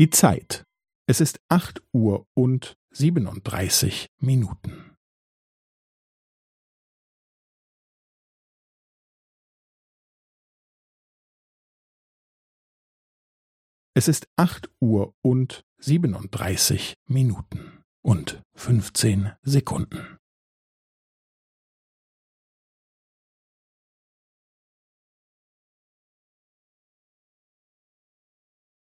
Die Zeit. Es ist acht Uhr und siebenunddreißig Minuten. Es ist acht Uhr und siebenunddreißig Minuten und fünfzehn Sekunden.